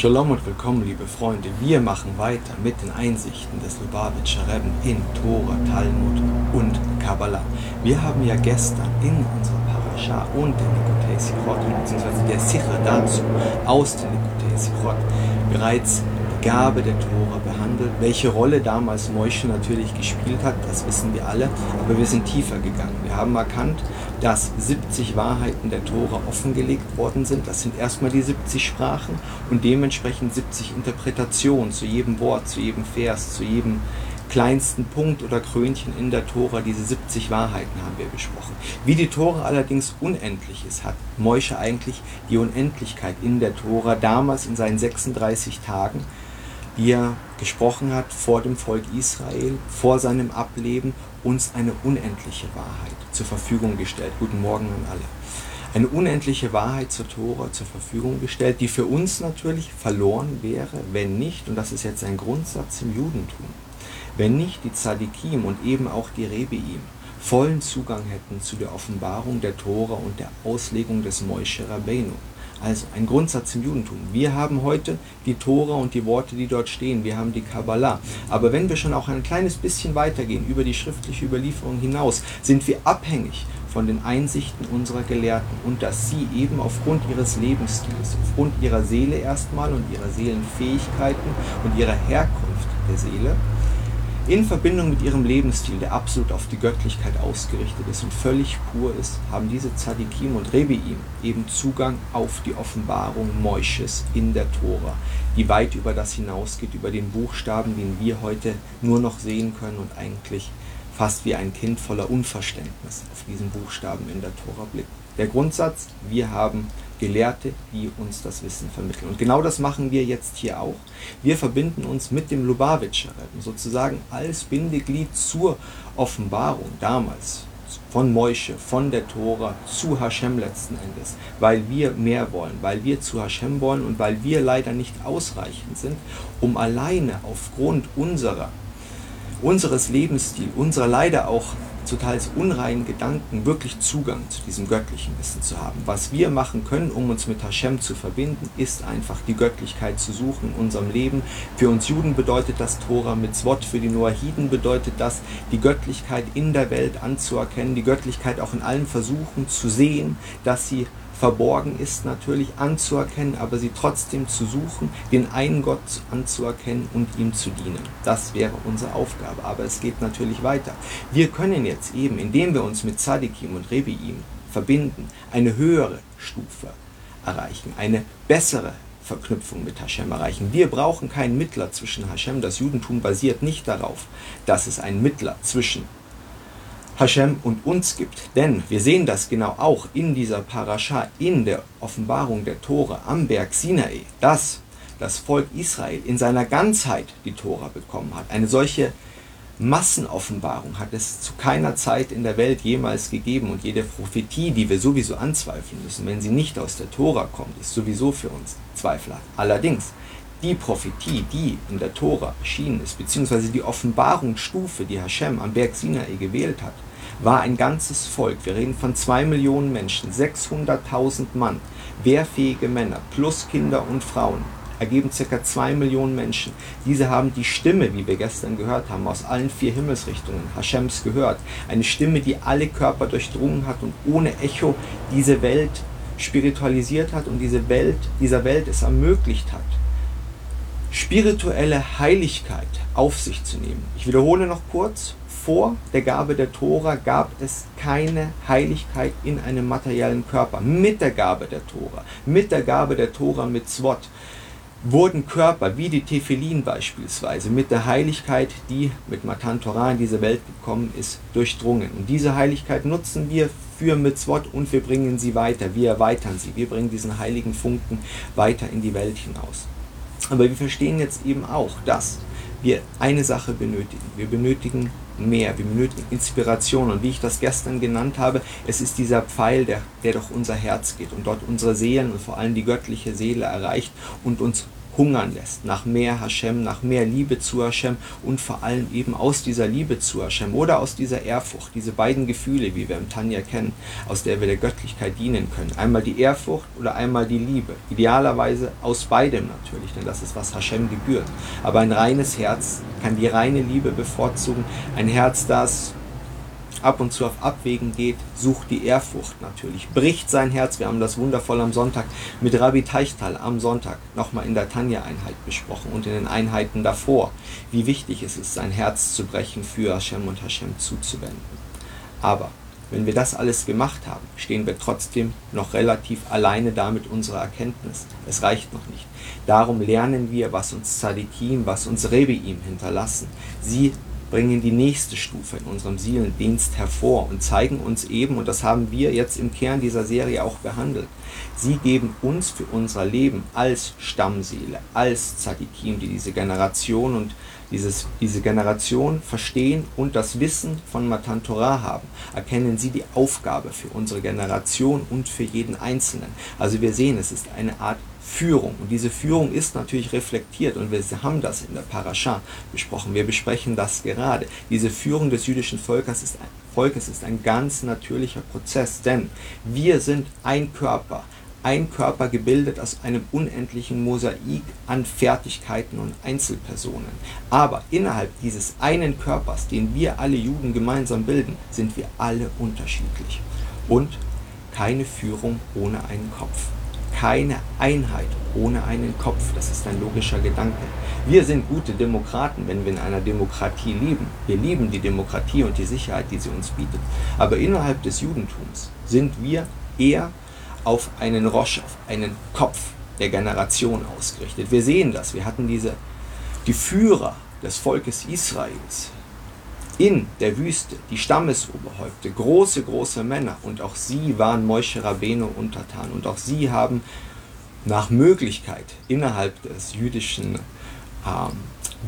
Shalom und willkommen, liebe Freunde. Wir machen weiter mit den Einsichten des Lubavitcher Rebben in Tora, Talmud und Kabbalah. Wir haben ja gestern in unserer Parasha und den Nikotei Sichot, beziehungsweise der Sicher dazu aus den Nikotei Sichot, bereits Gabe der Tora behandelt. Welche Rolle damals Moshe natürlich gespielt hat, das wissen wir alle, aber wir sind tiefer gegangen. Wir haben erkannt, dass 70 Wahrheiten der Tora offengelegt worden sind. Das sind erstmal die 70 Sprachen und dementsprechend 70 Interpretationen zu jedem Wort, zu jedem Vers, zu jedem kleinsten Punkt oder Krönchen in der Tora, diese 70 Wahrheiten haben wir besprochen. Wie die Tora allerdings unendlich ist, hat Moshe eigentlich die Unendlichkeit in der Tora damals in seinen 36 Tagen wie er gesprochen hat vor dem Volk Israel, vor seinem Ableben, uns eine unendliche Wahrheit zur Verfügung gestellt. Guten Morgen an alle. Eine unendliche Wahrheit zur Tora zur Verfügung gestellt, die für uns natürlich verloren wäre, wenn nicht, und das ist jetzt ein Grundsatz im Judentum, wenn nicht die Tzadikim und eben auch die Rebeim vollen Zugang hätten zu der Offenbarung der Tora und der Auslegung des Moshe Rabbeinu. Also ein Grundsatz im Judentum. Wir haben heute die Tora und die Worte, die dort stehen. Wir haben die Kabbalah. Aber wenn wir schon auch ein kleines bisschen weitergehen, über die schriftliche Überlieferung hinaus, sind wir abhängig von den Einsichten unserer Gelehrten und dass sie eben aufgrund ihres Lebensstils, aufgrund ihrer Seele erstmal und ihrer Seelenfähigkeiten und ihrer Herkunft der Seele in Verbindung mit ihrem Lebensstil, der absolut auf die Göttlichkeit ausgerichtet ist und völlig pur ist, haben diese Tzadikim und Rebeim eben Zugang auf die Offenbarung Moisches in der Tora, die weit über das hinausgeht, über den Buchstaben, den wir heute nur noch sehen können und eigentlich fast wie ein Kind voller Unverständnis auf diesen Buchstaben in der Tora blickt. Der Grundsatz, wir haben Gelehrte, die uns das Wissen vermitteln. Und genau das machen wir jetzt hier auch. Wir verbinden uns mit dem Lubavitcher Rebbe, sozusagen als Bindeglied zur Offenbarung damals von Moische, von der Tora zu Hashem letzten Endes, weil wir mehr wollen, weil wir zu Hashem wollen und weil wir leider nicht ausreichend sind, um alleine aufgrund unserer, unseres Lebensstils, unserer leider auch zu teils unreinen Gedanken wirklich Zugang zu diesem göttlichen Wissen zu haben. Was wir machen können, um uns mit Hashem zu verbinden, ist einfach die Göttlichkeit zu suchen in unserem Leben. Für uns Juden bedeutet das Tora mit Zwot, für die Noahiden bedeutet das, die Göttlichkeit in der Welt anzuerkennen, die Göttlichkeit auch in allen Versuchen zu sehen, dass sie verborgen ist, natürlich anzuerkennen, aber sie trotzdem zu suchen, den einen Gott anzuerkennen und ihm zu dienen. Das wäre unsere Aufgabe. Aber es geht natürlich weiter. Wir können jetzt eben, indem wir uns mit Tzadikim und Rebiim verbinden, eine höhere Stufe erreichen, eine bessere Verknüpfung mit Hashem erreichen. Wir brauchen keinen Mittler zwischen Hashem. Das Judentum basiert nicht darauf, dass es einen Mittler zwischen Hashem und uns gibt. Denn wir sehen das genau auch in dieser Parascha, in der Offenbarung der Tore am Berg Sinai, dass das Volk Israel in seiner Ganzheit die Tora bekommen hat. Eine solche Massenoffenbarung hat es zu keiner Zeit in der Welt jemals gegeben und jede Prophetie, die wir sowieso anzweifeln müssen, wenn sie nicht aus der Tora kommt, ist sowieso für uns zweifelhaft. Allerdings, die Prophetie, die in der Tora erschienen ist, beziehungsweise die Offenbarungsstufe, die Hashem am Berg Sinai gewählt hat, war ein ganzes Volk, wir reden von zwei Millionen Menschen, 600.000 Mann, wehrfähige Männer plus Kinder und Frauen, ergeben circa zwei Millionen Menschen. Diese haben die Stimme, wie wir gestern gehört haben, aus allen vier Himmelsrichtungen Hashems gehört. Eine Stimme, die alle Körper durchdrungen hat und ohne Echo diese Welt spiritualisiert hat und diese Welt, dieser Welt es ermöglicht hat, spirituelle Heiligkeit auf sich zu nehmen. Ich wiederhole noch kurz, vor der Gabe der Tora gab es keine Heiligkeit in einem materiellen Körper. Mit der Gabe der Tora, mit der Gabe der Tora mit Zwot, wurden Körper wie die Tefillin beispielsweise mit der Heiligkeit, die mit Matan Torah in diese Welt gekommen ist, durchdrungen. Und diese Heiligkeit nutzen wir für Mitzvot und wir bringen sie weiter, wir erweitern sie, wir bringen diesen heiligen Funken weiter in die Welt hinaus. Aber wir verstehen jetzt eben auch, dass wir eine Sache benötigen. Wir benötigen mehr, wir benötigen Inspiration. Und wie ich das gestern genannt habe, es ist dieser Pfeil, der, der durch unser Herz geht und dort unsere Seelen und vor allem die göttliche Seele erreicht und uns hungern lässt nach mehr Hashem, nach mehr Liebe zu Hashem und vor allem eben aus dieser Liebe zu Hashem oder aus dieser Ehrfurcht, diese beiden Gefühle, wie wir im Tanja kennen, aus der wir der Göttlichkeit dienen können. Einmal die Ehrfurcht oder einmal die Liebe. Idealerweise aus beidem natürlich, denn das ist, was Hashem gebührt. Aber ein reines Herz kann die reine Liebe bevorzugen. Ein Herz, das ab und zu auf Abwägen geht, sucht die Ehrfurcht natürlich, bricht sein Herz. Wir haben das wundervoll am Sonntag mit Rabbi Teichtal am Sonntag nochmal in der Tanja-Einheit besprochen und in den Einheiten davor, wie wichtig es ist, sein Herz zu brechen, für Hashem und Hashem zuzuwenden. Aber wenn wir das alles gemacht haben, stehen wir trotzdem noch relativ alleine da mit unserer Erkenntnis. Es reicht noch nicht. Darum lernen wir, was uns Tzadikim, was uns Rebiim hinterlassen. Sie bringen die nächste Stufe in unserem Seelendienst hervor und zeigen uns eben, und das haben wir jetzt im Kern dieser Serie auch behandelt, sie geben uns für unser Leben als Stammseele, als Tzadikim, die diese Generation und dieses, diese Generation verstehen und das Wissen von Matan Torah haben, erkennen sie die Aufgabe für unsere Generation und für jeden Einzelnen. Also wir sehen, es ist eine Art Führung. Und diese Führung ist natürlich reflektiert und wir haben das in der Parascha besprochen. Wir besprechen das gerade. Diese Führung des jüdischen Volkes ist, Volkes ist ein ganz natürlicher Prozess, denn wir sind ein Körper, ein Körper gebildet aus einem unendlichen Mosaik an Fertigkeiten und Einzelpersonen. Aber innerhalb dieses einen Körpers, den wir alle Juden gemeinsam bilden, sind wir alle unterschiedlich. Und keine Führung ohne einen Kopf keine Einheit ohne einen Kopf. Das ist ein logischer Gedanke. Wir sind gute Demokraten, wenn wir in einer Demokratie leben. Wir lieben die Demokratie und die Sicherheit, die sie uns bietet. Aber innerhalb des Judentums sind wir eher auf einen Rosch, auf einen Kopf der Generation ausgerichtet. Wir sehen das. Wir hatten diese, die Führer des Volkes Israels, in der Wüste die Stammesoberhäupte, große, große Männer, und auch sie waren Moshe Rabbeinu untertan, und auch sie haben nach Möglichkeit innerhalb des jüdischen ähm,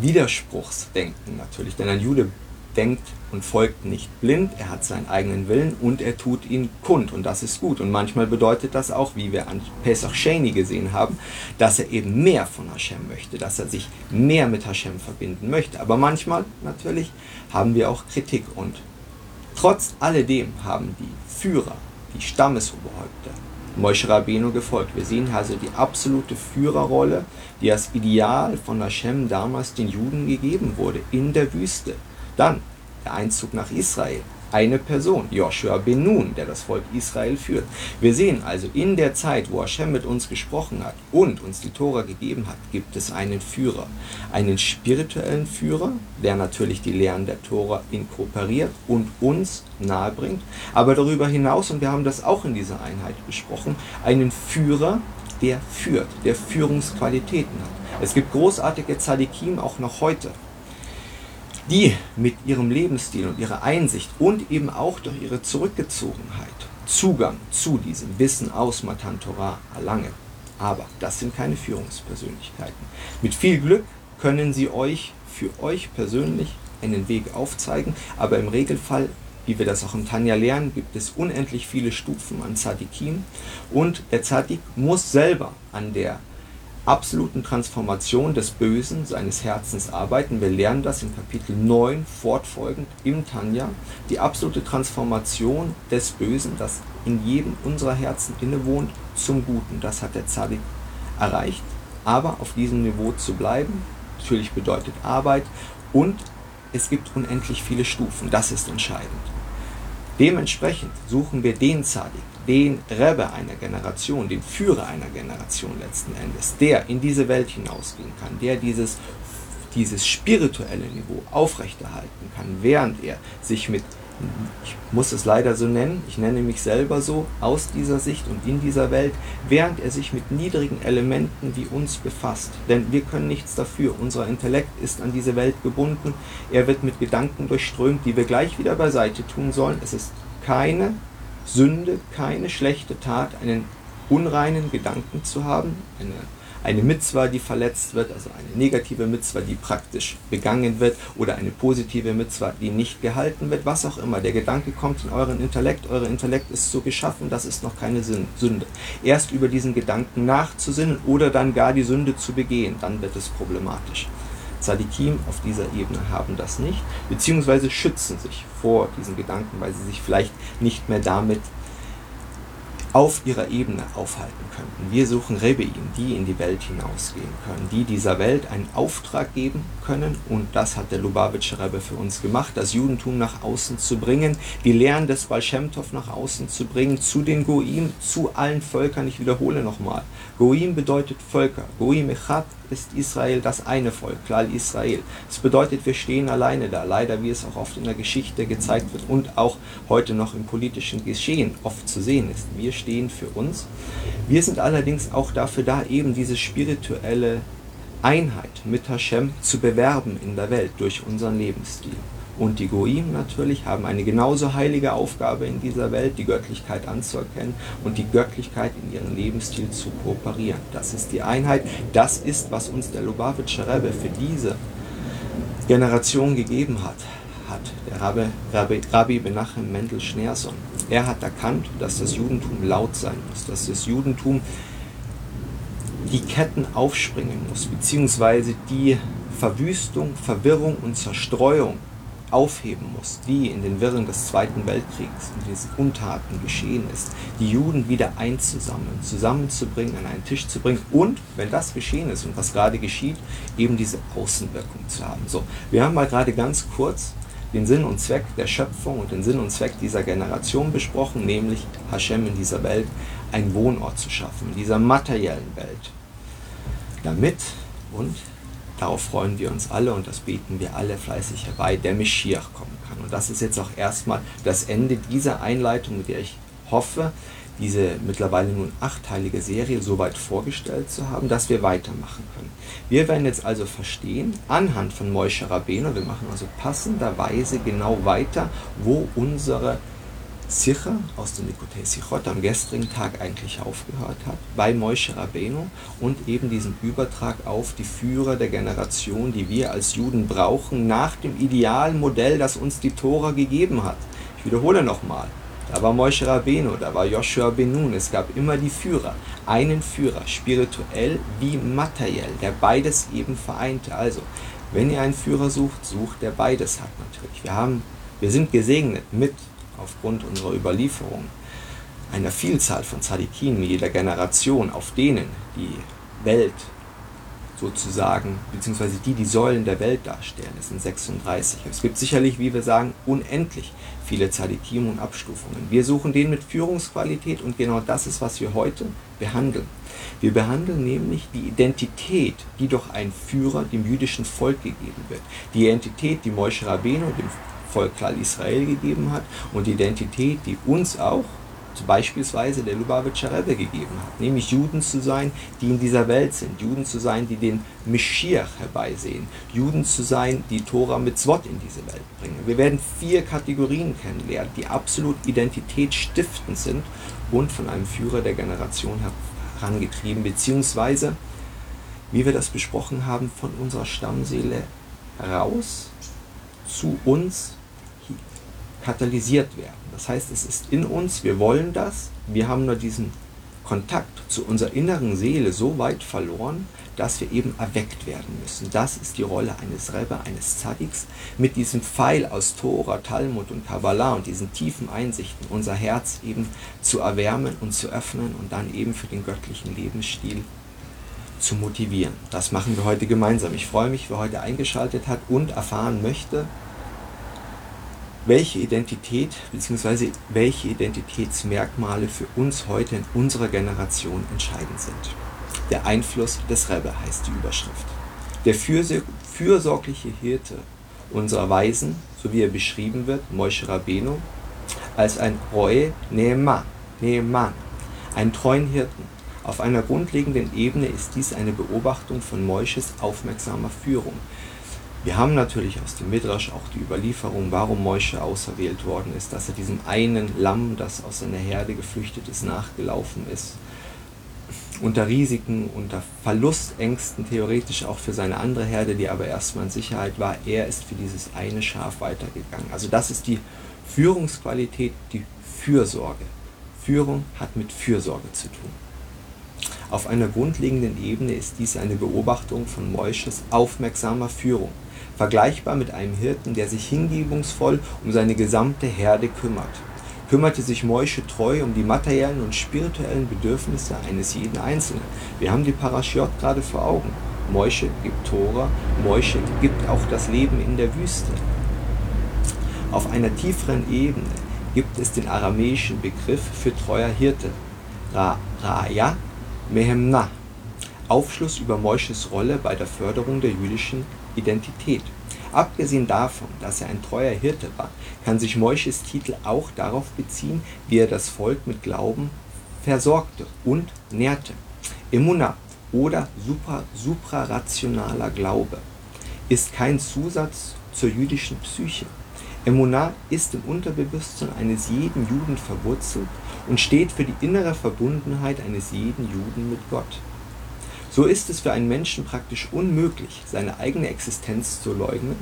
Widerspruchsdenken natürlich, denn ein Jude denkt und folgt nicht blind, er hat seinen eigenen Willen und er tut ihn kund und das ist gut. Und manchmal bedeutet das auch, wie wir an Pesach Sheni gesehen haben, dass er eben mehr von Hashem möchte, dass er sich mehr mit Hashem verbinden möchte. Aber manchmal natürlich haben wir auch Kritik und trotz alledem haben die Führer, die Stammesoberhäupter, Moshe Rabbeinu gefolgt. Wir sehen also die absolute Führerrolle, die als Ideal von Hashem damals den Juden gegeben wurde in der Wüste. Dann der Einzug nach Israel. Eine Person, Joshua ben Nun, der das Volk Israel führt. Wir sehen also, in der Zeit, wo Hashem mit uns gesprochen hat und uns die Tora gegeben hat, gibt es einen Führer. Einen spirituellen Führer, der natürlich die Lehren der Tora inkorporiert und uns nahebringt. Aber darüber hinaus, und wir haben das auch in dieser Einheit besprochen, einen Führer, der führt, der Führungsqualitäten hat. Es gibt großartige Tzadikim auch noch heute die mit ihrem Lebensstil und ihrer Einsicht und eben auch durch ihre Zurückgezogenheit Zugang zu diesem Wissen aus Matan Torah erlangen. Aber das sind keine Führungspersönlichkeiten. Mit viel Glück können sie euch für euch persönlich einen Weg aufzeigen, aber im Regelfall, wie wir das auch im Tanja lernen, gibt es unendlich viele Stufen an Tzadikim und der Tzadik muss selber an der absoluten Transformation des Bösen seines Herzens arbeiten. Wir lernen das in Kapitel 9 fortfolgend im Tanja. Die absolute Transformation des Bösen, das in jedem unserer Herzen innewohnt, zum Guten. Das hat der Zadik erreicht. Aber auf diesem Niveau zu bleiben, natürlich bedeutet Arbeit und es gibt unendlich viele Stufen. Das ist entscheidend. Dementsprechend suchen wir den Zadik, den Rebbe einer Generation, den Führer einer Generation letzten Endes, der in diese Welt hinausgehen kann, der dieses, dieses spirituelle Niveau aufrechterhalten kann, während er sich mit, ich muss es leider so nennen, ich nenne mich selber so, aus dieser Sicht und in dieser Welt, während er sich mit niedrigen Elementen wie uns befasst. Denn wir können nichts dafür. Unser Intellekt ist an diese Welt gebunden. Er wird mit Gedanken durchströmt, die wir gleich wieder beiseite tun sollen. Es ist keine Sünde keine schlechte Tat, einen unreinen Gedanken zu haben, eine, Eine Mitzwa, die verletzt wird, also eine negative Mitzwa, die praktisch begangen wird, oder eine positive Mitzwa, die nicht gehalten wird, was auch immer. Der Gedanke kommt in euren Intellekt, euer Intellekt ist so geschaffen, das ist noch keine Sünde. Erst über diesen Gedanken nachzusinnen oder dann gar die Sünde zu begehen, dann wird es problematisch. Tzadikim auf dieser Ebene haben das nicht, beziehungsweise schützen sich vor diesen Gedanken, weil sie sich vielleicht nicht mehr damit auf ihrer Ebene aufhalten könnten. Wir suchen Rebeim, die in die Welt hinausgehen können, die dieser Welt einen Auftrag geben können und das hat der Lubavitcher Rebbe für uns gemacht, das Judentum nach außen zu bringen, die Lehren des Baal nach außen zu bringen, zu den Goim, zu allen Völkern. Ich wiederhole nochmal, Goim bedeutet Völker, Goim Echat ist Israel das eine Volk, Klal Israel. Das bedeutet, wir stehen alleine da, leider wie es auch oft in der Geschichte gezeigt wird und auch heute noch im politischen Geschehen oft zu sehen ist. Wir stehen für uns. Wir sind allerdings auch dafür da, eben diese spirituelle Einheit mit Hashem zu bewerben in der Welt durch unseren Lebensstil. Und die Goim natürlich haben eine genauso heilige Aufgabe in dieser Welt, die Göttlichkeit anzuerkennen und die Göttlichkeit in ihren Lebensstil zu kooperieren. Das ist die Einheit. Das ist, was uns der Lubavitcher Rebbe für diese Generation gegeben hat. Hat der Rabbi, Rabbi, Rabbi Menachem Mendel Schneerson. Er hat erkannt, dass das Judentum laut sein muss, dass das Judentum die Ketten aufspringen muss, beziehungsweise die Verwüstung, Verwirrung und Zerstreuung aufheben muss, die in den Wirren des Zweiten Weltkriegs und diesen Untaten geschehen ist, die Juden wieder einzusammeln, zusammenzubringen, an einen Tisch zu bringen und, wenn das geschehen ist und was gerade geschieht, eben diese Außenwirkung zu haben. So, wir haben mal gerade ganz kurz den Sinn und Zweck der Schöpfung und den Sinn und Zweck dieser Generation besprochen, nämlich Hashem in dieser Welt einen Wohnort zu schaffen, in dieser materiellen Welt. Damit und Darauf freuen wir uns alle und das beten wir alle fleißig herbei, der Meschiach kommen kann. Und das ist jetzt auch erstmal das Ende dieser Einleitung, mit der ich hoffe, diese mittlerweile nun achteilige Serie so weit vorgestellt zu haben, dass wir weitermachen können. Wir werden jetzt also verstehen, anhand von Moishe Rabbeinu, wir machen also passenderweise genau weiter, wo unsere Sicher aus dem Nikotei Sichot am gestrigen Tag eigentlich aufgehört hat, bei Moshe Rabbeinu und eben diesen Übertrag auf die Führer der Generation, die wir als Juden brauchen, nach dem idealen Modell, das uns die Tora gegeben hat. Ich wiederhole nochmal. Da war Moshe Rabbeinu, da war Joshua Benun, es gab immer die Führer. Einen Führer, spirituell wie materiell, der beides eben vereinte. Also, wenn ihr einen Führer sucht, sucht der beides hat natürlich. Wir, haben, wir sind gesegnet mit aufgrund unserer Überlieferung einer Vielzahl von Tzadikim jeder Generation, auf denen die Welt sozusagen, beziehungsweise die die Säulen der Welt darstellen, es sind 36. Es gibt sicherlich, wie wir sagen, unendlich viele Tzadikim und Abstufungen. Wir suchen den mit Führungsqualität und genau das ist, was wir heute behandeln. Wir behandeln nämlich die Identität, die durch einen Führer dem jüdischen Volk gegeben wird. Die Identität, die Moshe Rabbeinu dem Volk Israel gegeben hat und die Identität, die uns auch beispielsweise der Lubavitcher Rebbe gegeben hat, nämlich Juden zu sein, die in dieser Welt sind, Juden zu sein, die den Meschiach herbeisehen, Juden zu sein, die Tora mit Zwot in diese Welt bringen. Wir werden vier Kategorien kennenlernen, die absolut identitätsstiftend sind und von einem Führer der Generation herangetrieben, beziehungsweise, wie wir das besprochen haben, von unserer Stammseele heraus zu uns katalysiert werden. Das heißt, es ist in uns, wir wollen das, wir haben nur diesen Kontakt zu unserer inneren Seele so weit verloren, dass wir eben erweckt werden müssen. Das ist die Rolle eines Rebbe, eines Tzadiks, mit diesem Pfeil aus Tora, Talmud und Kabbalah und diesen tiefen Einsichten unser Herz eben zu erwärmen und zu öffnen und dann eben für den göttlichen Lebensstil zu motivieren. Das machen wir heute gemeinsam. Ich freue mich, wer heute eingeschaltet hat und erfahren möchte, welche Identität bzw. welche Identitätsmerkmale für uns heute in unserer Generation entscheidend sind. Der Einfluss des Rebbe heißt die Überschrift. Der fürsorgliche Hirte unserer Weisen, so wie er beschrieben wird, Moshe Rabbeinu, als ein Roe Neeman, Neeman, einen treuen Hirten. Auf einer grundlegenden Ebene ist dies eine Beobachtung von Moishes aufmerksamer Führung, wir haben natürlich aus dem Midrash auch die Überlieferung, warum Mosche auserwählt worden ist, dass er diesem einen Lamm, das aus seiner Herde geflüchtet ist, nachgelaufen ist unter Risiken, unter Verlustängsten theoretisch auch für seine andere Herde, die aber erstmal in Sicherheit war. Er ist für dieses eine Schaf weitergegangen. Also das ist die Führungsqualität, die Fürsorge. Führung hat mit Fürsorge zu tun. Auf einer grundlegenden Ebene ist dies eine Beobachtung von Moisches aufmerksamer Führung, vergleichbar mit einem Hirten, der sich hingebungsvoll um seine gesamte Herde kümmert. Kümmerte sich Moische treu um die materiellen und spirituellen Bedürfnisse eines jeden Einzelnen. Wir haben die Parashiot gerade vor Augen. Moische gibt Tora, Moische gibt auch das Leben in der Wüste. Auf einer tieferen Ebene gibt es den aramäischen Begriff für treuer Hirte, Ra Raya Mehemna, Aufschluss über Moisches Rolle bei der Förderung der jüdischen Identität. Abgesehen davon, dass er ein treuer Hirte war, kann sich Moisches Titel auch darauf beziehen, wie er das Volk mit Glauben versorgte und nährte. Immunah oder supra, suprarationaler Glaube ist kein Zusatz zur jüdischen Psyche. Emunah ist im Unterbewusstsein eines jeden Juden verwurzelt und steht für die innere Verbundenheit eines jeden Juden mit Gott. So ist es für einen Menschen praktisch unmöglich, seine eigene Existenz zu leugnen,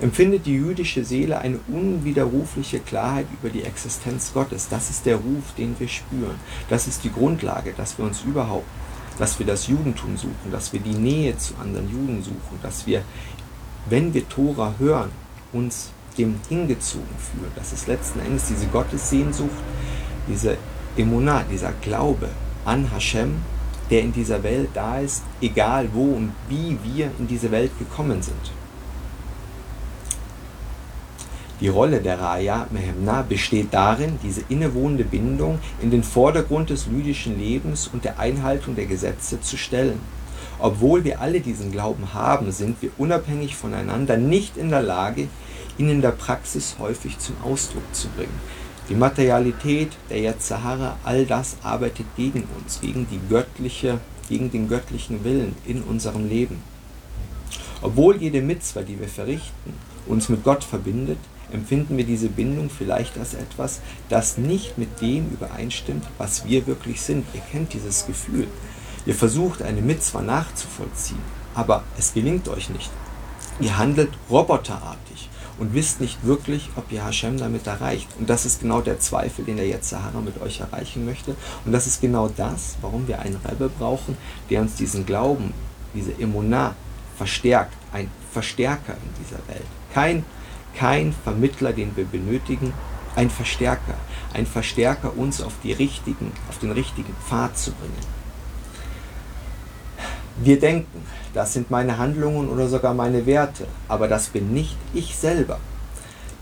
empfindet die jüdische Seele eine unwiderrufliche Klarheit über die Existenz Gottes. Das ist der Ruf, den wir spüren. Das ist die Grundlage, dass wir uns überhaupt, dass wir das Judentum suchen, dass wir die Nähe zu anderen Juden suchen, dass wir, wenn wir Tora hören, uns dem hingezogen fühlen. Das ist letzten Endes diese Gottessehnsucht, diese Emunah, dieser Glaube an Hashem, der in dieser Welt da ist, egal wo und wie wir in diese Welt gekommen sind. Die Rolle der Raya Mehemna besteht darin, diese innewohnende Bindung in den Vordergrund des lydischen Lebens und der Einhaltung der Gesetze zu stellen. Obwohl wir alle diesen Glauben haben, sind wir unabhängig voneinander nicht in der Lage, ihn in der Praxis häufig zum Ausdruck zu bringen. Die Materialität der Yetzahara, all das arbeitet gegen uns, gegen, die göttliche, gegen den göttlichen Willen in unserem Leben. Obwohl jede Mitzwa, die wir verrichten, uns mit Gott verbindet, empfinden wir diese Bindung vielleicht als etwas, das nicht mit dem übereinstimmt, was wir wirklich sind. Ihr kennt dieses Gefühl. Ihr versucht eine Mitzwa nachzuvollziehen, aber es gelingt euch nicht. Ihr handelt roboterartig und wisst nicht wirklich, ob ihr Hashem damit erreicht. Und das ist genau der Zweifel, den der jetzt Sahara mit euch erreichen möchte. Und das ist genau das, warum wir einen Rebbe brauchen, der uns diesen Glauben, diese Emunah verstärkt, ein Verstärker in dieser Welt. Kein, kein Vermittler, den wir benötigen, ein Verstärker. Ein Verstärker, uns auf, die richtigen, auf den richtigen Pfad zu bringen. Wir denken, das sind meine Handlungen oder sogar meine Werte, aber das bin nicht ich selber.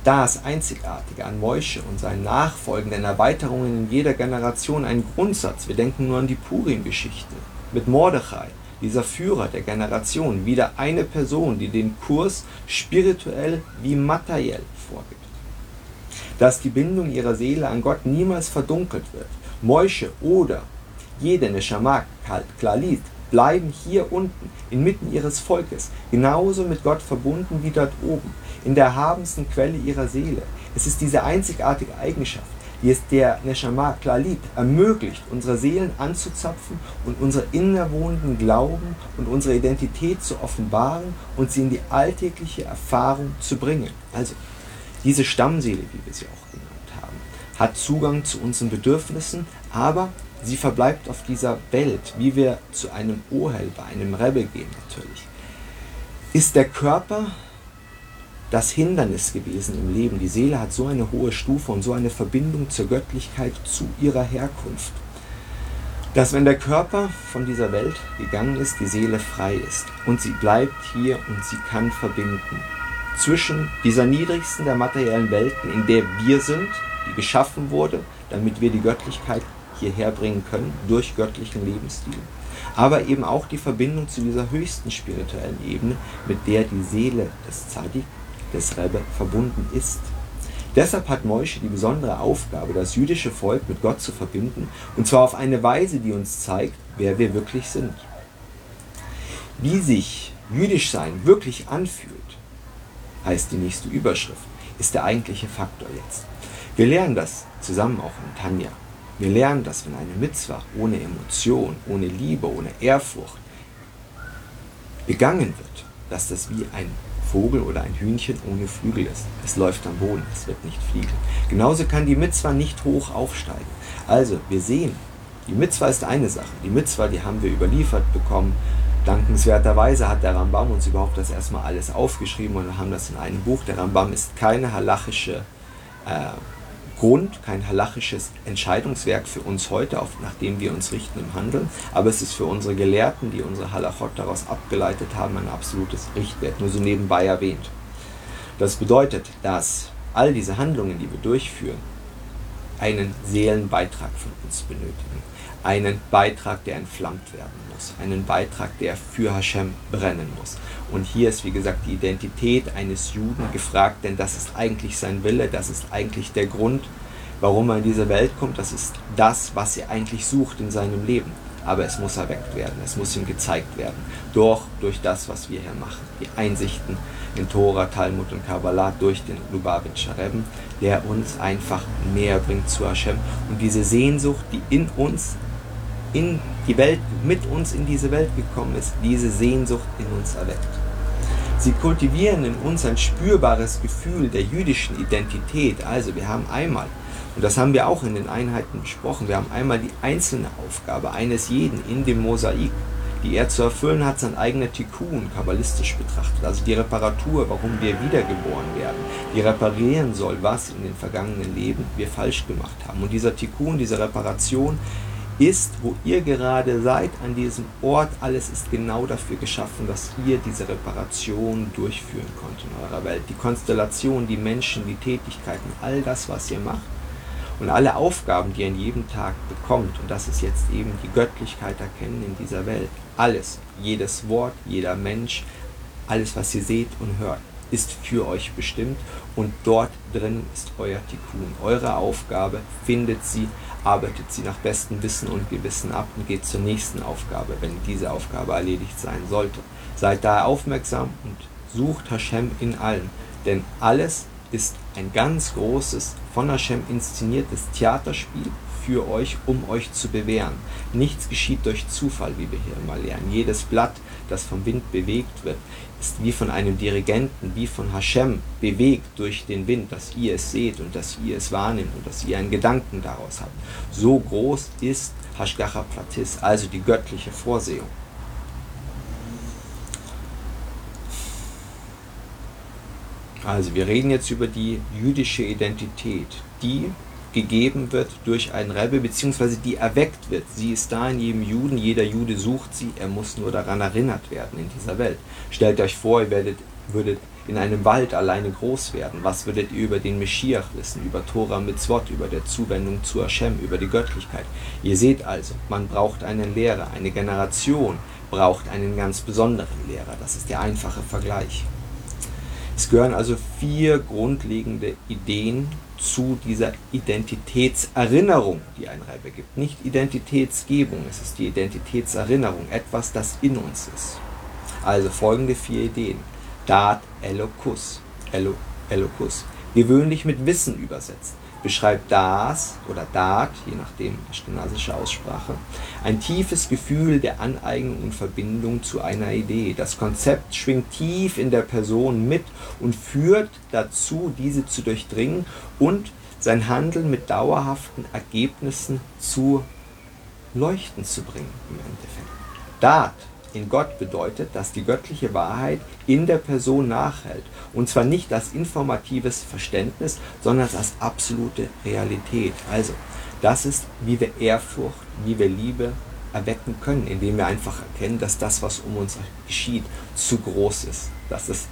Das Einzigartige an Moische und seinen nachfolgenden Erweiterungen in jeder Generation ein Grundsatz. Wir denken nur an die Purim-Geschichte mit Mordechai, dieser Führer der Generation, wieder eine Person, die den Kurs spirituell wie materiell vorgibt. Dass die Bindung ihrer Seele an Gott niemals verdunkelt wird. Moische oder jede Neshama Klalit bleiben hier unten, inmitten ihres Volkes, genauso mit Gott verbunden wie dort oben, in der erhabensten Quelle ihrer Seele. Es ist diese einzigartige Eigenschaft, die es der Neshama Klalit ermöglicht, unsere Seelen anzuzapfen und unsere innerwohnenden Glauben und unsere Identität zu offenbaren und sie in die alltägliche Erfahrung zu bringen. Also, diese Stammseele, wie wir sie auch genannt haben, hat Zugang zu unseren Bedürfnissen, aber Sie verbleibt auf dieser Welt, wie wir zu einem bei einem Rebbe gehen natürlich. Ist der Körper das Hindernis gewesen im Leben? Die Seele hat so eine hohe Stufe und so eine Verbindung zur Göttlichkeit, zu ihrer Herkunft, dass wenn der Körper von dieser Welt gegangen ist, die Seele frei ist und sie bleibt hier und sie kann verbinden zwischen dieser niedrigsten der materiellen Welten, in der wir sind, die geschaffen wurde, damit wir die Göttlichkeit hierher bringen können durch göttlichen Lebensstil. Aber eben auch die Verbindung zu dieser höchsten spirituellen Ebene, mit der die Seele des Zadik, des Rebbe, verbunden ist. Deshalb hat Moische die besondere Aufgabe, das jüdische Volk mit Gott zu verbinden, und zwar auf eine Weise, die uns zeigt, wer wir wirklich sind. Wie sich jüdisch sein wirklich anfühlt, heißt die nächste Überschrift, ist der eigentliche Faktor jetzt. Wir lernen das zusammen auch in Tanja. Wir lernen, dass wenn eine Mitzwa ohne Emotion, ohne Liebe, ohne Ehrfurcht begangen wird, dass das wie ein Vogel oder ein Hühnchen ohne Flügel ist. Es läuft am Boden, es wird nicht fliegen. Genauso kann die Mitzwa nicht hoch aufsteigen. Also, wir sehen, die Mitzwa ist eine Sache. Die Mitzwa, die haben wir überliefert bekommen. Dankenswerterweise hat der Rambam uns überhaupt das erstmal alles aufgeschrieben und haben das in einem Buch. Der Rambam ist keine halachische äh, Grund, kein halachisches Entscheidungswerk für uns heute, auf, nachdem wir uns richten im Handeln, aber es ist für unsere Gelehrten, die unsere Halachot daraus abgeleitet haben, ein absolutes Richtwert, nur so nebenbei erwähnt. Das bedeutet, dass all diese Handlungen, die wir durchführen, einen Seelenbeitrag von uns benötigen. Einen Beitrag, der entflammt werden muss. Einen Beitrag, der für Hashem brennen muss. Und hier ist, wie gesagt, die Identität eines Juden gefragt, denn das ist eigentlich sein Wille, das ist eigentlich der Grund, warum er in diese Welt kommt. Das ist das, was er eigentlich sucht in seinem Leben. Aber es muss erweckt werden, es muss ihm gezeigt werden. Durch, durch das, was wir hier machen. Die Einsichten in Tora, Talmud und Kabbalah durch den Lubavitcher Rebbe, der uns einfach näher bringt zu Hashem. Und diese Sehnsucht, die in uns in die Welt, mit uns in diese Welt gekommen ist, diese Sehnsucht in uns erweckt. Sie kultivieren in uns ein spürbares Gefühl der jüdischen Identität. Also wir haben einmal, und das haben wir auch in den Einheiten besprochen, wir haben einmal die einzelne Aufgabe eines jeden in dem Mosaik, die er zu erfüllen hat, sein eigener Tikkun, kabbalistisch betrachtet. Also die Reparatur, warum wir wiedergeboren werden, die reparieren soll, was in den vergangenen Leben wir falsch gemacht haben. Und dieser Tikkun, diese Reparation ist, wo ihr gerade seid, an diesem Ort. Alles ist genau dafür geschaffen, dass ihr diese Reparation durchführen könnt in eurer Welt. Die Konstellation, die Menschen, die Tätigkeiten, all das, was ihr macht und alle Aufgaben, die ihr in jedem Tag bekommt. Und das ist jetzt eben die Göttlichkeit erkennen in dieser Welt. Alles, jedes Wort, jeder Mensch, alles, was ihr seht und hört ist für euch bestimmt und dort drin ist euer Tikkun. Eure Aufgabe findet sie, arbeitet sie nach bestem Wissen und Gewissen ab und geht zur nächsten Aufgabe, wenn diese Aufgabe erledigt sein sollte. Seid daher aufmerksam und sucht Hashem in allem, denn alles ist ein ganz großes, von Hashem inszeniertes Theaterspiel für euch, um euch zu bewähren. Nichts geschieht durch Zufall, wie wir hier immer lernen. Jedes Blatt, das vom Wind bewegt wird, ist wie von einem Dirigenten, wie von Hashem bewegt durch den Wind, dass ihr es seht und dass ihr es wahrnehmt und dass ihr einen Gedanken daraus habt. So groß ist Hashgacha Platis, also die göttliche Vorsehung. Also wir reden jetzt über die jüdische Identität, die gegeben wird durch einen Rebbe, beziehungsweise die erweckt wird. Sie ist da in jedem Juden, jeder Jude sucht sie, er muss nur daran erinnert werden in dieser Welt. Stellt euch vor, ihr werdet, würdet in einem Wald alleine groß werden. Was würdet ihr über den Meschiach wissen, über Tora Mitzvot, über der Zuwendung zu Hashem, über die Göttlichkeit? Ihr seht also, man braucht einen Lehrer, eine Generation braucht einen ganz besonderen Lehrer. Das ist der einfache Vergleich. Es gehören also vier grundlegende Ideen zu dieser Identitätserinnerung, die ein Rebbe gibt. Nicht Identitätsgebung, es ist die Identitätserinnerung, etwas, das in uns ist. Also folgende vier Ideen. Dat Elokus. Elo, Elokus. Gewöhnlich mit Wissen übersetzt beschreibt das oder dat, je nachdem aschkenasische Aussprache, ein tiefes Gefühl der Aneignung und Verbindung zu einer Idee. Das Konzept schwingt tief in der Person mit und führt dazu, diese zu durchdringen und sein Handeln mit dauerhaften Ergebnissen zu leuchten zu bringen im Endeffekt. Dat in Gott bedeutet, dass die göttliche Wahrheit in der Person nachhält. Und zwar nicht als informatives Verständnis, sondern als absolute Realität. Also, das ist, wie wir Ehrfurcht, wie wir Liebe erwecken können, indem wir einfach erkennen, dass das, was um uns geschieht, zu groß ist. Dass es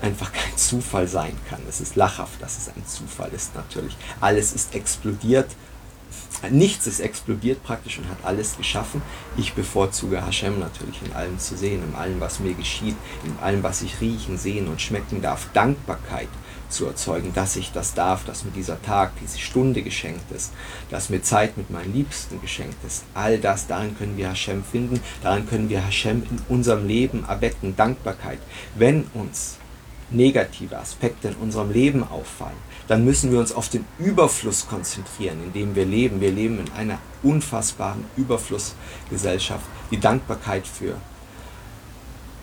einfach kein Zufall sein kann. Es ist lachhaft, dass es ein Zufall ist natürlich. Alles ist explodiert Nichts ist explodiert praktisch und hat alles geschaffen. Ich bevorzuge Hashem natürlich in allem zu sehen, in allem, was mir geschieht, in allem, was ich riechen, sehen und schmecken darf. Dankbarkeit zu erzeugen, dass ich das darf, dass mir dieser Tag, diese Stunde geschenkt ist, dass mir Zeit mit meinen Liebsten geschenkt ist. All das, darin können wir Hashem finden, darin können wir Hashem in unserem Leben erwecken. Dankbarkeit. Wenn uns negative Aspekte in unserem Leben auffallen, dann müssen wir uns auf den Überfluss konzentrieren, in dem wir leben. Wir leben in einer unfassbaren Überflussgesellschaft. Die Dankbarkeit für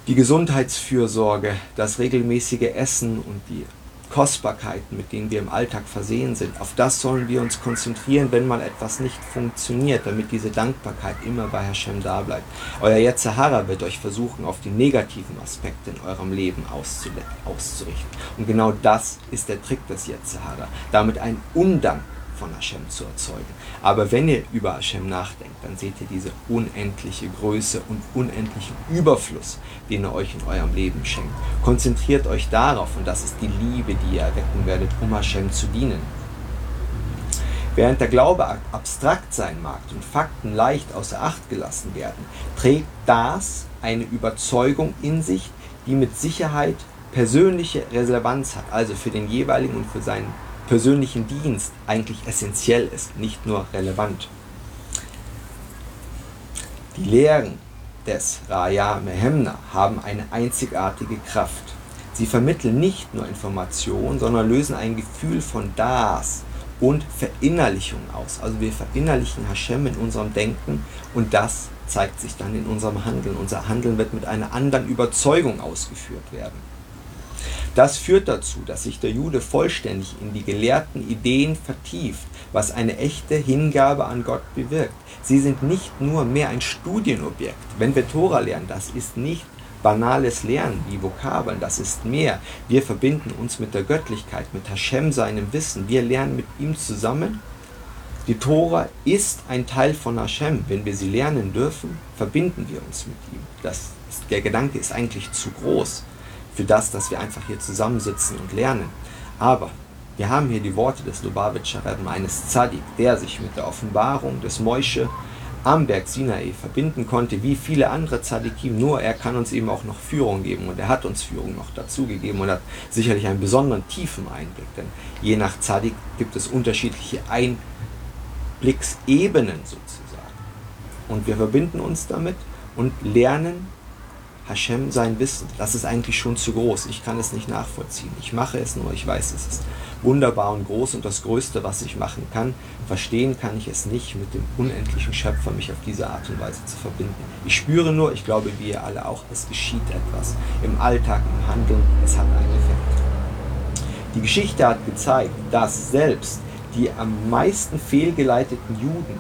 die Gesundheitsfürsorge, das regelmäßige Essen und die Kostbarkeiten, mit denen wir im Alltag versehen sind. Auf das sollen wir uns konzentrieren, wenn mal etwas nicht funktioniert, damit diese Dankbarkeit immer bei Hashem da bleibt. Euer Yetzahara wird euch versuchen, auf die negativen Aspekte in eurem Leben auszurichten. Und genau das ist der Trick des Yetzahara. Damit ein Undank von Hashem zu erzeugen. Aber wenn ihr über Hashem nachdenkt, dann seht ihr diese unendliche Größe und unendlichen Überfluss, den er euch in eurem Leben schenkt. Konzentriert euch darauf und das ist die Liebe, die ihr erwecken werdet, um Hashem zu dienen. Während der Glaube abstrakt sein mag und Fakten leicht außer Acht gelassen werden, trägt das eine Überzeugung in sich, die mit Sicherheit persönliche Relevanz hat, also für den jeweiligen und für seinen persönlichen Dienst eigentlich essentiell ist, nicht nur relevant. Die Lehren des Raya Mehemna haben eine einzigartige Kraft. Sie vermitteln nicht nur Informationen, sondern lösen ein Gefühl von Das und Verinnerlichung aus. Also wir verinnerlichen Hashem in unserem Denken und das zeigt sich dann in unserem Handeln. Unser Handeln wird mit einer anderen Überzeugung ausgeführt werden. Das führt dazu, dass sich der Jude vollständig in die gelehrten Ideen vertieft, was eine echte Hingabe an Gott bewirkt. Sie sind nicht nur mehr ein Studienobjekt. Wenn wir Tora lernen, das ist nicht banales Lernen wie Vokabeln, das ist mehr. Wir verbinden uns mit der Göttlichkeit, mit Hashem, seinem Wissen. Wir lernen mit ihm zusammen. Die Tora ist ein Teil von Hashem. Wenn wir sie lernen dürfen, verbinden wir uns mit ihm. Das ist, der Gedanke ist eigentlich zu groß für das, dass wir einfach hier zusammensitzen und lernen. Aber wir haben hier die Worte des Lubavitcher Rebben, eines Zadik, der sich mit der Offenbarung des Moische am Berg Sinai verbinden konnte, wie viele andere Tzadikim, nur er kann uns eben auch noch Führung geben und er hat uns Führung noch dazu gegeben und hat sicherlich einen besonderen tiefen Einblick, denn je nach Tzadik gibt es unterschiedliche Einblicksebenen sozusagen. Und wir verbinden uns damit und lernen Hashem sein Wissen, das ist eigentlich schon zu groß. Ich kann es nicht nachvollziehen. Ich mache es nur, ich weiß, es ist wunderbar und groß und das Größte, was ich machen kann. Verstehen kann ich es nicht, mit dem unendlichen Schöpfer mich auf diese Art und Weise zu verbinden. Ich spüre nur, ich glaube, wir alle auch, es geschieht etwas. Im Alltag, im Handeln, es hat einen Effekt. Die Geschichte hat gezeigt, dass selbst die am meisten fehlgeleiteten Juden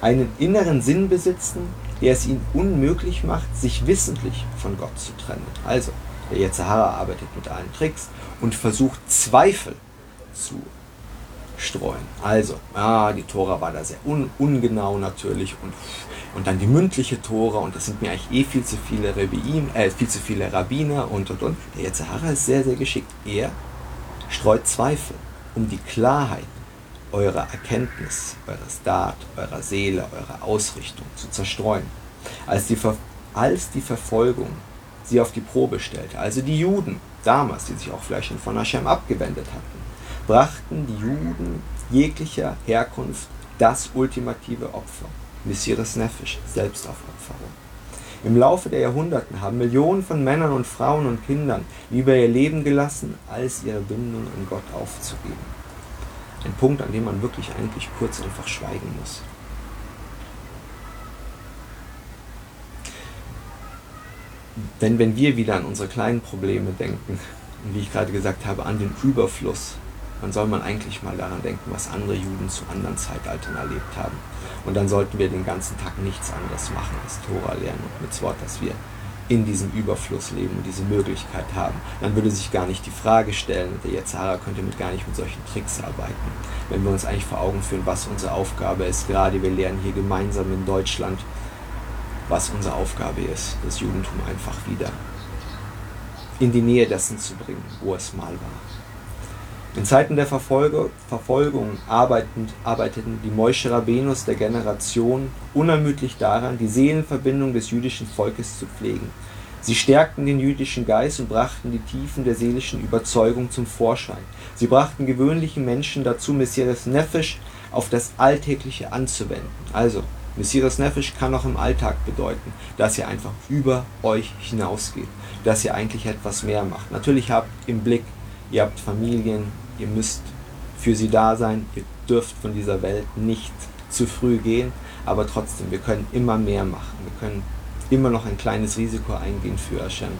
einen inneren Sinn besitzen, der es ihnen unmöglich macht, sich wissentlich von Gott zu trennen. Also, der Yetzirah arbeitet mit allen Tricks und versucht Zweifel zu streuen. Also, ah, die Tora war da sehr un ungenau natürlich und, und dann die mündliche Tora und das sind mir eigentlich eh viel zu viele Rebbeim, äh, viel zu viele Rabbiner und und und. Der Yetzirah ist sehr, sehr geschickt. Er streut Zweifel, um die Klarheit eurer Erkenntnis, eures Dat, eurer Seele, eurer Ausrichtung zu zerstreuen. Als die, Ver als die Verfolgung sie auf die Probe stellte, also die Juden damals, die sich auch vielleicht schon von Hashem abgewendet hatten, brachten die Juden jeglicher Herkunft das ultimative Opfer, Messias Nefesh, Selbstaufopferung. Im Laufe der Jahrhunderte haben Millionen von Männern und Frauen und Kindern lieber ihr Leben gelassen, als ihre Bindung an Gott aufzugeben ein Punkt, an dem man wirklich eigentlich kurz einfach schweigen muss. Denn wenn wir wieder an unsere kleinen Probleme denken, und wie ich gerade gesagt habe, an den Überfluss, dann soll man eigentlich mal daran denken, was andere Juden zu anderen Zeitaltern erlebt haben. Und dann sollten wir den ganzen Tag nichts anderes machen als Tora lernen und mit Wort, dass wir in diesem Überfluss leben und diese Möglichkeit haben, dann würde sich gar nicht die Frage stellen, der Yetzara könnte mit gar nicht mit solchen Tricks arbeiten. Wenn wir uns eigentlich vor Augen führen, was unsere Aufgabe ist, gerade wir lernen hier gemeinsam in Deutschland, was unsere Aufgabe ist, das Judentum einfach wieder in die Nähe dessen zu bringen, wo es mal war. In Zeiten der Verfolgung arbeiteten die Moishe Rabbenus der Generation unermüdlich daran, die Seelenverbindung des jüdischen Volkes zu pflegen. Sie stärkten den jüdischen Geist und brachten die Tiefen der seelischen Überzeugung zum Vorschein. Sie brachten gewöhnlichen Menschen dazu, Messias Nefesh auf das Alltägliche anzuwenden. Also, Messias Nefesh kann auch im Alltag bedeuten, dass ihr einfach über euch hinausgeht dass ihr eigentlich etwas mehr macht. Natürlich habt im Blick, ihr habt Familien, ihr müsst für sie da sein, ihr dürft von dieser Welt nicht zu früh gehen, aber trotzdem, wir können immer mehr machen. Wir können immer noch ein kleines Risiko eingehen für Hashem,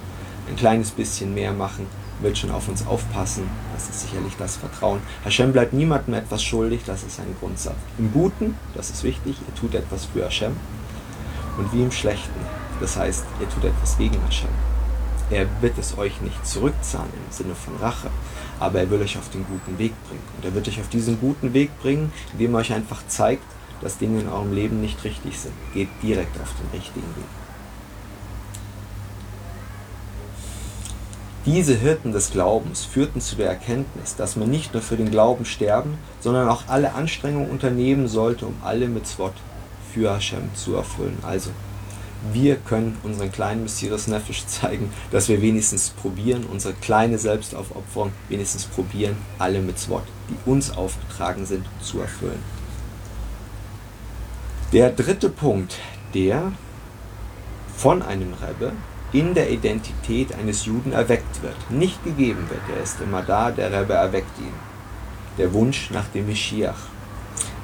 ein kleines bisschen mehr machen, wird schon auf uns aufpassen. Das ist sicherlich das Vertrauen. Hashem bleibt niemandem etwas schuldig, das ist ein Grundsatz. Im Guten, das ist wichtig, ihr tut etwas für Hashem. Und wie im Schlechten, das heißt, ihr tut etwas gegen Hashem. Er wird es euch nicht zurückzahlen im Sinne von Rache, aber er will euch auf den guten Weg bringen. Und er wird euch auf diesen guten Weg bringen, indem er euch einfach zeigt, dass Dinge in eurem Leben nicht richtig sind. Geht direkt auf den richtigen Weg. Diese Hirten des Glaubens führten zu der Erkenntnis, dass man nicht nur für den Glauben sterben, sondern auch alle Anstrengungen unternehmen sollte, um alle Mitzvot für Hashem zu erfüllen. Also, wir können unseren kleinen Messias Nefesh zeigen, dass wir wenigstens probieren, unsere kleine Selbstaufopferung wenigstens probieren, alle Mitzvot, die uns aufgetragen sind, zu erfüllen. Der dritte Punkt, der von einem Rebbe in der Identität eines Juden erweckt wird, nicht gegeben wird. Er ist immer da, der Rebbe erweckt ihn. Der Wunsch nach dem Meschiach.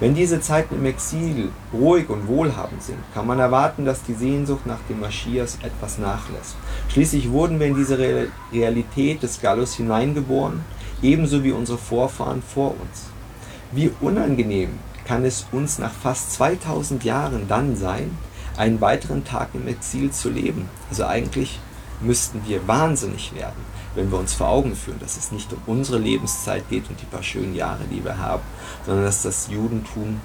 Wenn diese Zeiten im Exil ruhig und wohlhabend sind, kann man erwarten, dass die Sehnsucht nach dem Maschias etwas nachlässt. Schließlich wurden wir in diese Realität des Gallus hineingeboren, ebenso wie unsere Vorfahren vor uns. Wie unangenehm kann es uns nach fast 2000 Jahren dann sein, einen weiteren Tag im Exil zu leben. Also eigentlich müssten wir wahnsinnig werden, wenn wir uns vor Augen führen, dass es nicht um unsere Lebenszeit geht und die paar schönen Jahre, die wir haben, sondern dass das Judentum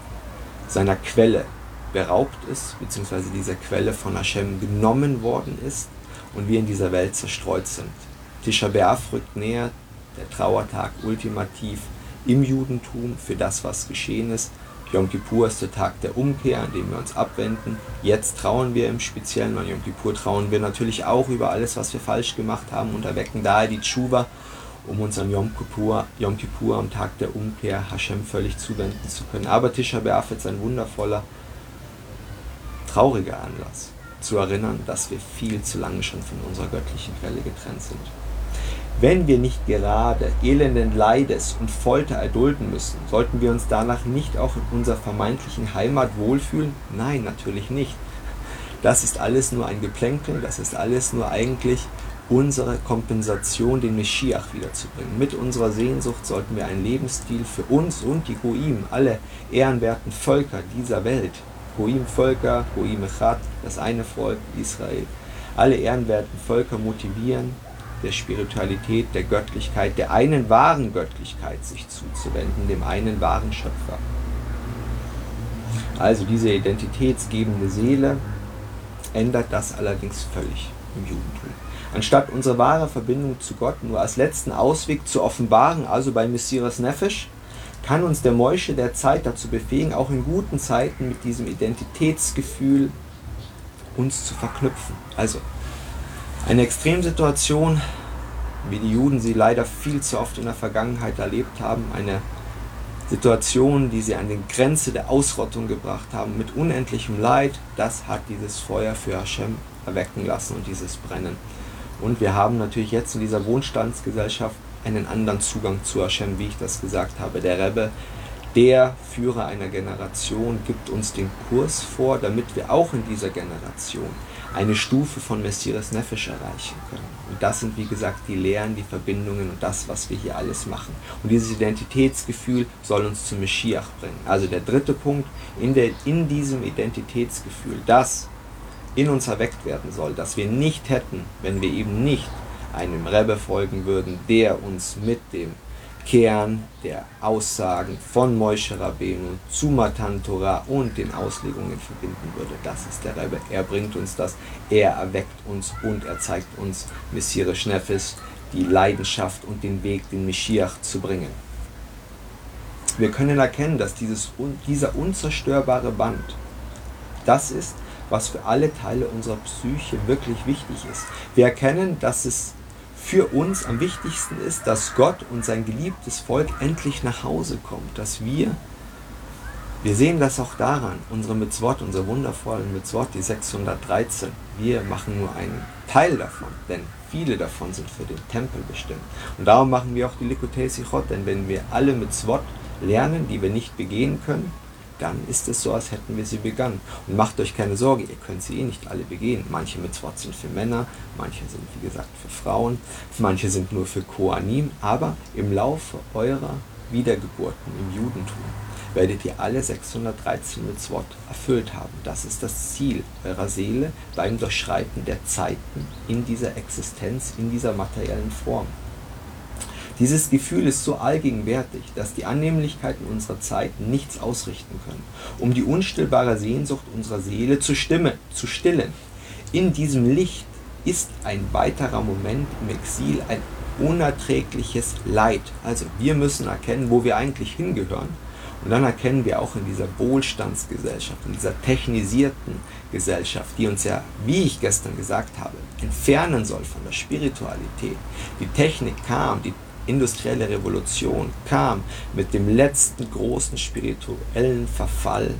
seiner Quelle beraubt ist, beziehungsweise dieser Quelle von Hashem genommen worden ist und wir in dieser Welt zerstreut sind. Tisha B'Av rückt näher, der Trauertag ultimativ im Judentum für das, was geschehen ist. Yom Kippur ist der Tag der Umkehr, an dem wir uns abwenden. Jetzt trauen wir im Speziellen, an Yom Kippur trauen wir natürlich auch über alles, was wir falsch gemacht haben und erwecken daher die Tshuva, um uns am Yom Kippur, Yom Kippur am Tag der Umkehr Hashem völlig zuwenden zu können. Aber Tisha B'Av ist ein wundervoller, trauriger Anlass, zu erinnern, dass wir viel zu lange schon von unserer göttlichen Quelle getrennt sind. Wenn wir nicht gerade elenden Leides und Folter erdulden müssen, sollten wir uns danach nicht auch in unserer vermeintlichen Heimat wohlfühlen? Nein, natürlich nicht. Das ist alles nur ein Geplänkel, das ist alles nur eigentlich unsere Kompensation, den Meschiach wiederzubringen. Mit unserer Sehnsucht sollten wir einen Lebensstil für uns und die Goim, alle ehrenwerten Völker dieser Welt, Goim-Völker, Goim Echat, das eine Volk Israel, alle ehrenwerten Völker motivieren, der Spiritualität, der Göttlichkeit, der einen wahren Göttlichkeit sich zuzuwenden, dem einen wahren Schöpfer. Also diese identitätsgebende Seele ändert das allerdings völlig im Judentum. Anstatt unsere wahre Verbindung zu Gott nur als letzten Ausweg zu offenbaren, also bei Messias Nefesh, kann uns der Moische der Zeit dazu befähigen, auch in guten Zeiten mit diesem Identitätsgefühl uns zu verknüpfen. Also eine Extremsituation, wie die Juden sie leider viel zu oft in der Vergangenheit erlebt haben, eine Situation, die sie an die Grenze der Ausrottung gebracht haben, mit unendlichem Leid, das hat dieses Feuer für Hashem erwecken lassen und dieses Brennen. Und wir haben natürlich jetzt in dieser Wohnstandsgesellschaft einen anderen Zugang zu Hashem, wie ich das gesagt habe. Der Rebbe, der Führer einer Generation, gibt uns den Kurs vor, damit wir auch in dieser Generation eine Stufe von Messias Nefesh erreichen können. Und das sind, wie gesagt, die Lehren, die Verbindungen und das, was wir hier alles machen. Und dieses Identitätsgefühl soll uns zum Meschiach bringen. Also der dritte Punkt, in, der, in diesem Identitätsgefühl, das in uns erweckt werden soll, das wir nicht hätten, wenn wir eben nicht einem Rebbe folgen würden, der uns mit dem Kern der Aussagen von Moshe Rabbeinu zu Matan Torah und den Auslegungen verbinden würde. Das ist der Rebbe. Er bringt uns das, er erweckt uns und er zeigt uns Messias Nefes, die Leidenschaft und den Weg, den Meschiach zu bringen. Wir können erkennen, dass dieses, dieser unzerstörbare Band das ist, was für alle Teile unserer Psyche wirklich wichtig ist. Wir erkennen, dass es für uns am wichtigsten ist, dass Gott und sein geliebtes Volk endlich nach Hause kommt, dass wir, wir sehen das auch daran, unsere Mitzvot, unsere wundervollen Mitzvot, die 613, wir machen nur einen Teil davon. denn viele davon sind für den Tempel bestimmt. Und darum machen wir auch die Likutei Sichot, denn wenn wir alle mit Zwot lernen, die wir nicht begehen können, dann ist es so, als hätten wir sie begangen. Und macht euch keine Sorge, ihr könnt sie eh nicht alle begehen. Manche mit Zwot sind für Männer, manche sind, wie gesagt, für Frauen, manche sind nur für Koanim, aber im Laufe eurer Wiedergeburten im Judentum werdet ihr alle 613 Mitzvot erfüllt haben. Das ist das Ziel eurer Seele beim Durchschreiten der Zeiten in dieser Existenz, in dieser materiellen Form. Dieses Gefühl ist so allgegenwärtig, dass die Annehmlichkeiten unserer Zeit nichts ausrichten können, um die unstillbare Sehnsucht unserer Seele zu, stimme, zu stillen. In diesem Licht ist ein weiterer Moment im Exil ein unerträgliches Leid. Also wir müssen erkennen, wo wir eigentlich hingehören und dann erkennen wir auch in dieser Wohlstandsgesellschaft, in dieser technisierten Gesellschaft, die uns ja, wie ich gestern gesagt habe, entfernen soll von der Spiritualität. Die Technik kam, die industrielle Revolution kam mit dem letzten großen spirituellen Verfall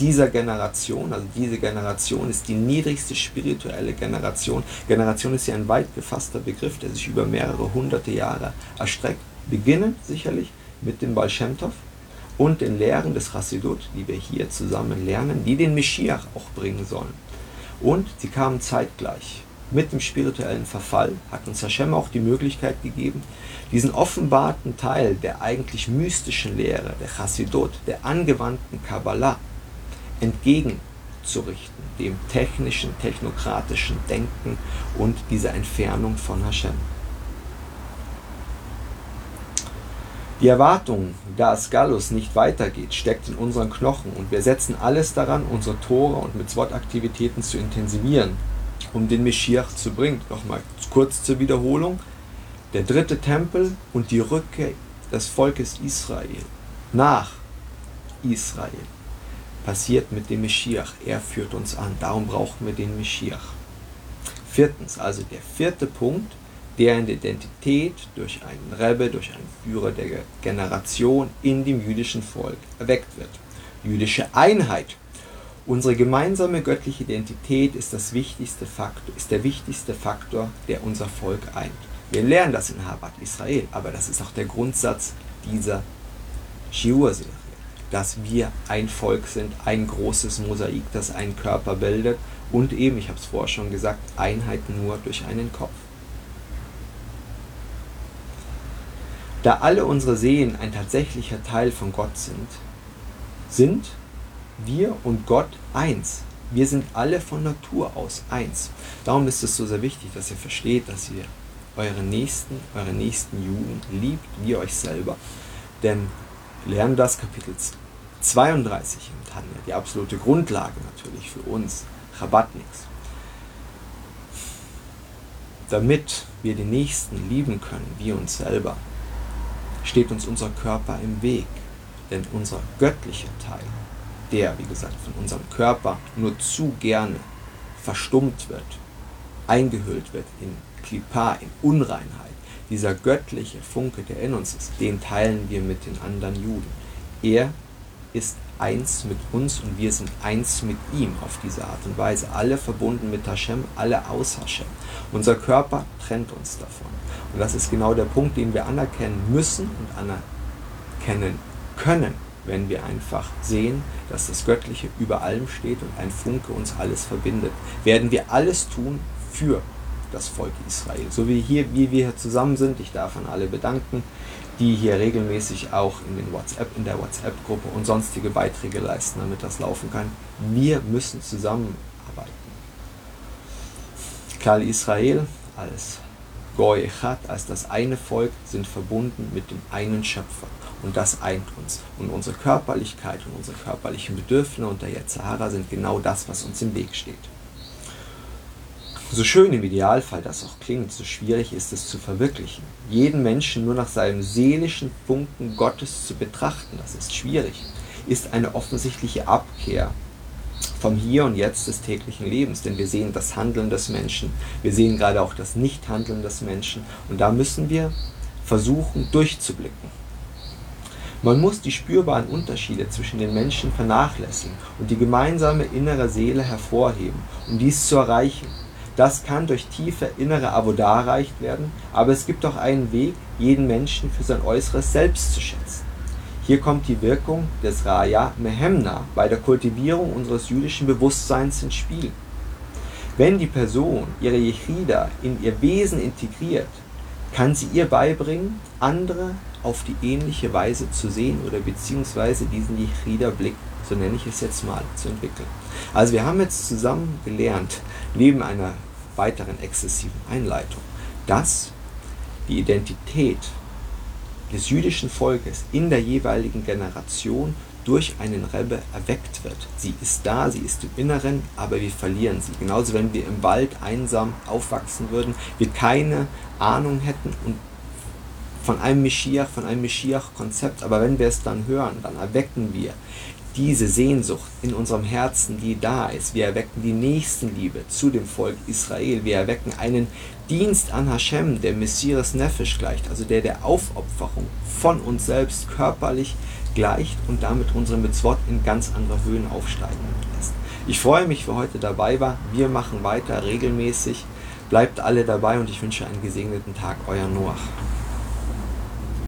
dieser Generation, also diese Generation ist die niedrigste spirituelle Generation. Generation ist ja ein weit gefasster Begriff, der sich über mehrere hunderte Jahre erstreckt. Beginnen sicherlich mit dem Baal und den Lehren des Chassidut, die wir hier zusammen lernen, die den Meschiach auch bringen sollen. Und sie kamen zeitgleich. Mit dem spirituellen Verfall hat uns Hashem auch die Möglichkeit gegeben, diesen offenbarten Teil der eigentlich mystischen Lehre, der Chassidut, der angewandten Kabbalah, entgegenzurichten, dem technischen, technokratischen Denken und dieser Entfernung von Hashem. Die Erwartung, dass Gallus nicht weitergeht, steckt in unseren Knochen und wir setzen alles daran, unsere Tore und Mitzvot-Aktivitäten zu intensivieren, um den Meschiach zu bringen. Nochmal kurz zur Wiederholung. Der dritte Tempel und die Rückkehr des Volkes Israel nach Israel passiert mit dem Meschiach. Er führt uns an. Darum brauchen wir den Meschiach. Viertens, also der vierte Punkt, deren Identität durch einen Rebbe, durch einen Führer der Generation in dem jüdischen Volk erweckt wird. Jüdische Einheit. Unsere gemeinsame göttliche Identität ist, das wichtigste Faktor, ist der wichtigste Faktor, der unser Volk eint. Wir lernen das in Habat Israel, aber das ist auch der Grundsatz dieser Shiur-Serie, dass wir ein Volk sind, ein großes Mosaik, das einen Körper bildet und eben, ich habe es vorher schon gesagt, Einheit nur durch einen Kopf. Da alle unsere Seelen ein tatsächlicher Teil von Gott sind, sind wir und Gott eins. Wir sind alle von Natur aus eins. Darum ist es so sehr wichtig, dass ihr versteht, dass ihr eure Nächsten, eure nächsten Juden liebt wie euch selber. Denn lernen das Kapitel 32 im Tanja, die absolute Grundlage natürlich für uns, Chabadniks. Damit wir den Nächsten lieben können wie uns selber, steht uns unser Körper im Weg. Denn unser göttlicher Teil, der, wie gesagt, von unserem Körper nur zu gerne verstummt wird, eingehüllt wird in Klippa, in Unreinheit, dieser göttliche Funke, der in uns ist, den teilen wir mit den anderen Juden. Er ist eins mit uns und wir sind eins mit ihm auf diese Art und Weise. Alle verbunden mit Hashem, alle aus Hashem. Unser Körper trennt uns davon. Und das ist genau der Punkt, den wir anerkennen müssen und anerkennen können, wenn wir einfach sehen, dass das Göttliche über allem steht und ein Funke uns alles verbindet. Werden wir alles tun für das Volk Israel. So wie hier, wie wir hier zusammen sind, ich darf an alle bedanken, die hier regelmäßig auch in, den WhatsApp, in der WhatsApp-Gruppe und sonstige Beiträge leisten, damit das laufen kann. Wir müssen zusammenarbeiten. Klal Israel als Goy als das eine Volk, sind verbunden mit dem einen Schöpfer. Und das eint uns. Und unsere Körperlichkeit und unsere körperlichen Bedürfnisse und der Yetzahara sind genau das, was uns im Weg steht. So schön im Idealfall das auch klingt, so schwierig ist es zu verwirklichen. Jeden Menschen nur nach seinem seelischen Funken Gottes zu betrachten, das ist schwierig, ist eine offensichtliche Abkehr vom Hier und Jetzt des täglichen Lebens. Denn wir sehen das Handeln des Menschen, wir sehen gerade auch das Nichthandeln des Menschen und da müssen wir versuchen durchzublicken. Man muss die spürbaren Unterschiede zwischen den Menschen vernachlässigen und die gemeinsame innere Seele hervorheben, um dies zu erreichen Das kann durch tiefe innere Avodah erreicht werden, aber es gibt auch einen Weg, jeden Menschen für sein äußeres Selbst zu schätzen. Hier kommt die Wirkung des Raya Mehemna bei der Kultivierung unseres jüdischen Bewusstseins ins Spiel. Wenn die Person ihre Yechida in ihr Wesen integriert, kann sie ihr beibringen, andere auf die ähnliche Weise zu sehen oder beziehungsweise diesen Yechida-Blick, so nenne ich es jetzt mal, zu entwickeln. Also wir haben jetzt zusammen gelernt, neben einer weiteren exzessiven Einleitung, dass die Identität des jüdischen Volkes in der jeweiligen Generation durch einen Rebbe erweckt wird. Sie ist da, sie ist im Inneren, aber wir verlieren sie. Genauso, wenn wir im Wald einsam aufwachsen würden, wir keine Ahnung hätten und von einem Meschiach, von einem Meschiach-Konzept, aber wenn wir es dann hören, dann erwecken wir diese Sehnsucht in unserem Herzen, die da ist. Wir erwecken die Nächstenliebe zu dem Volk Israel. Wir erwecken einen Dienst an Hashem, der Messias Nefesh gleicht, also der der Aufopferung von uns selbst körperlich gleicht und damit unsere Mitzvot in ganz andere Höhen aufsteigen lässt. Ich freue mich, für heute dabei war. Wir machen weiter regelmäßig. Bleibt alle dabei und ich wünsche einen gesegneten Tag. Euer Noach.